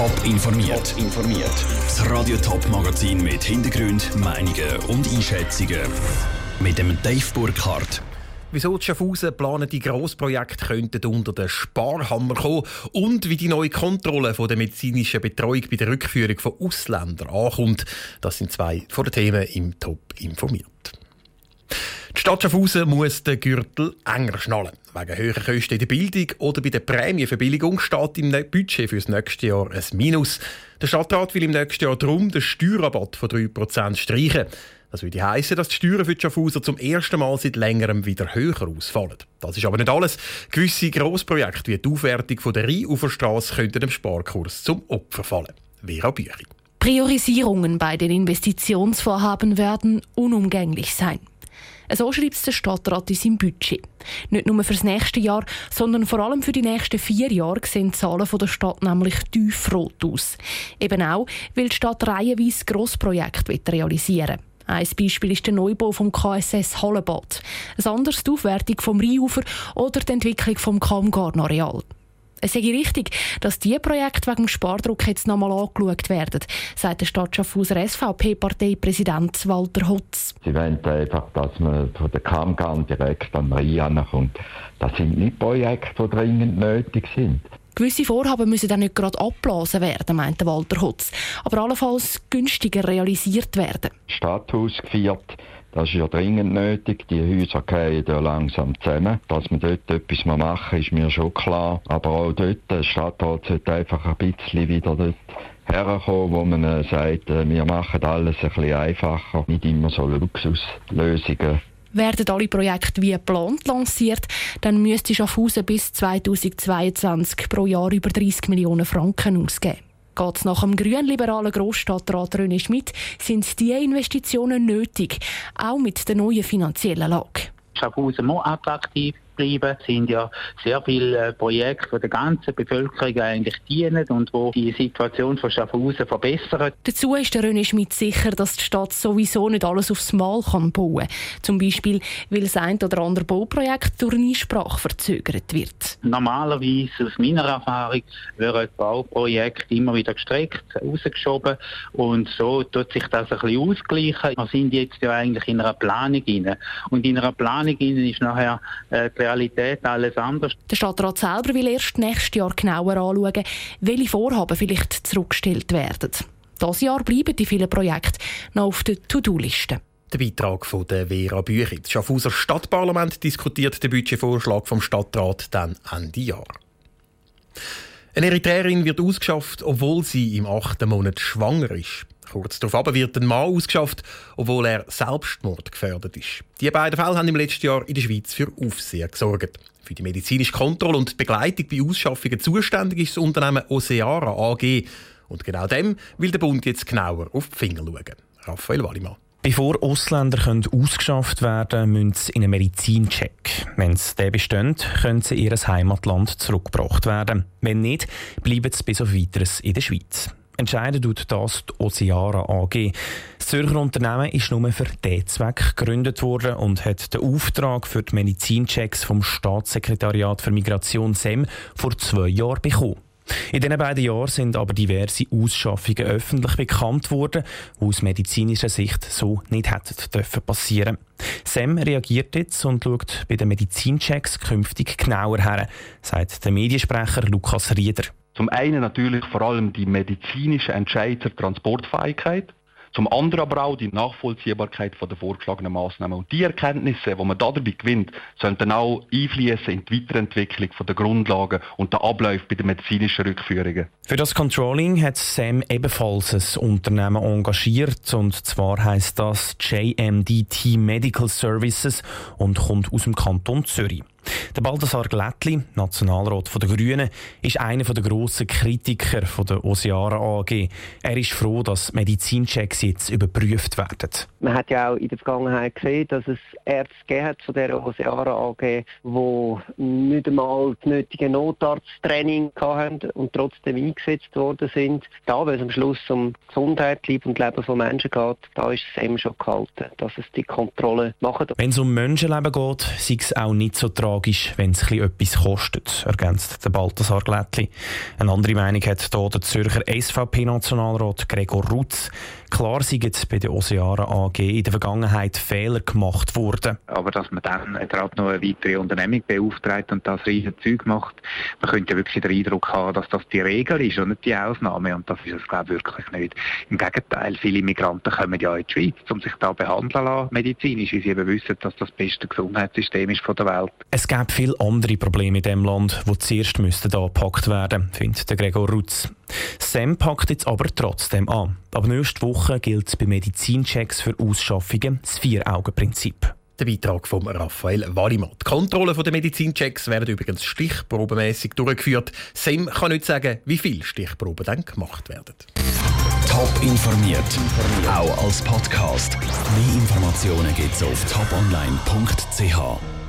Top informiert. informiert. Das Radio Top Magazin mit Hintergrund, Meinungen und Einschätzungen mit dem Dave Burkhardt. Wieso die Schaffhausen planende Grossprojekte könnten unter den Sparhammer kommen und wie die neue Kontrolle von der medizinischen Betreuung bei der Rückführung von Ausländern ankommt. Das sind zwei von den Themen im Top informiert. Die Stadt Schaffhausen muss den Gürtel enger schnallen. Wegen höherer Kosten in der Bildung oder bei der Prämienverbilligung steht im ne- Budget für das nächste Jahr ein Minus. Der Stadtrat will im nächsten Jahr darum den Steuerrabatt von 3% streichen. Das würde heißen, dass die Steuern für die Schaffhauser zum ersten Mal seit längerem wieder höher ausfallen. Das ist aber nicht alles. Gewisse Grossprojekte wie die Aufwertung der Rheinuferstrasse könnten dem Sparkurs zum Opfer fallen. Vera Büchi. Priorisierungen bei den Investitionsvorhaben werden unumgänglich sein. So schreibt es der Stadtrat in seinem Budget. Nicht nur für das nächste Jahr, sondern vor allem für die nächsten vier Jahre sehen die Zahlen der Stadt nämlich tiefrot aus. Eben auch, weil die Stadt reihenweise Grossprojekte realisieren will. Ein Beispiel ist der Neubau vom KSS Hallenbad, ein anderes die Aufwertung vom Rheinufer oder die Entwicklung vom Kammgarn-Areal. Es sei richtig, dass diese Projekte wegen dem Spardruck jetzt nochmal angeschaut werden, sagt der Stadt Schaffhauser SVP-Parteipräsident Walter Hotz. Sie wollen einfach, dass man von der Kammgarn direkt am Rhein kommt. Das sind nicht Projekte, die dringend nötig sind. Gewisse Vorhaben müssen dann nicht gerade abblasen werden, meinte Walter Hotz, aber allenfalls günstiger realisiert werden. Stadthaus geführt, das ist ja dringend nötig. Die Häuser gehen ja langsam zusammen. Dass man dort etwas machen ist mir schon klar. Aber auch dort, der Stadtrat sollte einfach ein bisschen wieder dort herkommen, wo man äh, sagt, äh, wir machen alles ein bisschen einfacher, nicht immer so Luxuslösungen. Werden alle Projekte wie geplant lanciert, dann müsste Schaffhausen bis 2022 pro Jahr über 30 Millionen Franken ausgeben. Geht es nach dem grünliberalen Grossstadtrat René Schmidt, sind diese Investitionen nötig, auch mit der neuen finanziellen Lage. Schaffhausen muss attraktiv Es sind ja sehr viele äh, Projekte, die der ganzen Bevölkerung eigentlich dienen und wo die Situation von Schaffhausen verbessern. Dazu ist der René Schmidt sicher, dass die Stadt sowieso nicht alles aufs Mal kann bauen kann. Zum Beispiel, weil das ein oder andere Bauprojekt durch Einsprache verzögert wird. Normalerweise, aus meiner Erfahrung, werden Bauprojekte immer wieder gestreckt, rausgeschoben und so tut sich das ein bisschen ausgleichen. Wir sind jetzt ja eigentlich in einer Planung inne und in einer Planung inne ist nachher äh, die Realität alles anders. Der Stadtrat selber will erst nächstes Jahr genauer anschauen, welche Vorhaben vielleicht zurückgestellt werden. Dieses Jahr bleiben die vielen Projekte noch auf der To-Do-Liste. Der Beitrag von der Vera Büchi. Das Schaffhauser Stadtparlament diskutiert den Budgetvorschlag vom Stadtrat dann Ende Jahr. Eine Eritreerin wird ausgeschafft, obwohl sie im achten Monat schwanger ist. Kurz darauf wird ein Mann ausgeschafft, obwohl er Selbstmord gefährdet ist. Die beiden Fälle haben im letzten Jahr in der Schweiz für Aufsehen gesorgt. Für die medizinische Kontrolle und Begleitung bei Ausschaffungen zuständig ist das Unternehmen Oceara AG. Und genau dem will der Bund jetzt genauer auf die Finger schauen. Raphael Wallimann. Bevor Ausländer können ausgeschafft werden müssen sie in einen Medizincheck. Wenn sie den bestehen, können sie in ihr Heimatland zurückgebracht werden. Wenn nicht, bleiben sie bis auf Weiteres in der Schweiz. Entscheiden tut das die Oceara AG. Das Zürcher Unternehmen ist nur für diesen Zweck gegründet worden und hat den Auftrag für die Medizinchecks vom Staatssekretariat für Migration SEM vor zwei Jahren bekommen. In diesen beiden Jahren sind aber diverse Ausschaffungen öffentlich bekannt worden, die aus medizinischer Sicht so nicht hätten passieren SEM reagiert jetzt und schaut bei den Medizinchecks künftig genauer her, sagt der Mediensprecher Lukas Rieder. Zum einen natürlich vor allem die medizinische Entscheid zur Transportfähigkeit. Zum anderen aber auch die Nachvollziehbarkeit der vorgeschlagenen Massnahmen. Und die Erkenntnisse, die man dabei gewinnt, sollten auch einfließen in die Weiterentwicklung der Grundlagen und der Abläufe bei den medizinischen Rückführungen. Für das Controlling hat Sam ebenfalls ein Unternehmen engagiert. Und zwar heißt das JMDT Medical Services und kommt aus dem Kanton Zürich. Der Baldassar Glättli, Nationalrat der Grünen, ist einer der grossen Kritiker der Oceara AG. Er ist froh, dass Medizinchecks jetzt überprüft werden. Man hat ja auch in der Vergangenheit gesehen, dass es Ärzte gegeben von der Oceara AG, die nicht einmal das nötige Notarzttraining hatten und trotzdem eingesetzt worden sind. Da, weil es am Schluss um Gesundheit, Leben und Leben von Menschen geht, da ist es eben schon gehalten, dass es die Kontrolle macht. Wenn es um Menschenleben geht, sei es auch nicht so tragisch tragisch, wenn es etwas kostet, ergänzt der Balthasar Glättli. Eine andere Meinung hat hier der Zürcher SVP-Nationalrat Gregor Rutz. Klar sind bei der Oceana AG in der Vergangenheit Fehler gemacht worden. Aber dass man dann gerade noch eine weitere Unternehmung beauftragt und das riesige Zeug macht, man könnte wirklich den Eindruck haben, dass das die Regel ist und nicht die Ausnahme. Und das ist es, glaube ich, wirklich nicht. Im Gegenteil, viele Migranten kommen ja in die Schweiz, um sich da behandeln lassen, medizinisch, weil sie eben wissen, dass das beste Gesundheitssystem ist von der Welt. Es gibt viele andere Probleme in diesem Land, die zuerst müssten angepackt werden, findet der Gregor Rutz. Sam packt jetzt aber trotzdem an. Ab nächste Woche gilt bei Medizinchecks für Ausschaffungen das Vier-Augen-Prinzip. Der Beitrag von Raphael Wallimann. Die Kontrollen der Medizinchecks werden übrigens stichprobenmäßig durchgeführt. Sam kann nicht sagen, wie viele Stichproben dann gemacht werden. Top informiert, auch als Podcast. Mehr Informationen gibt es auf toponline.ch.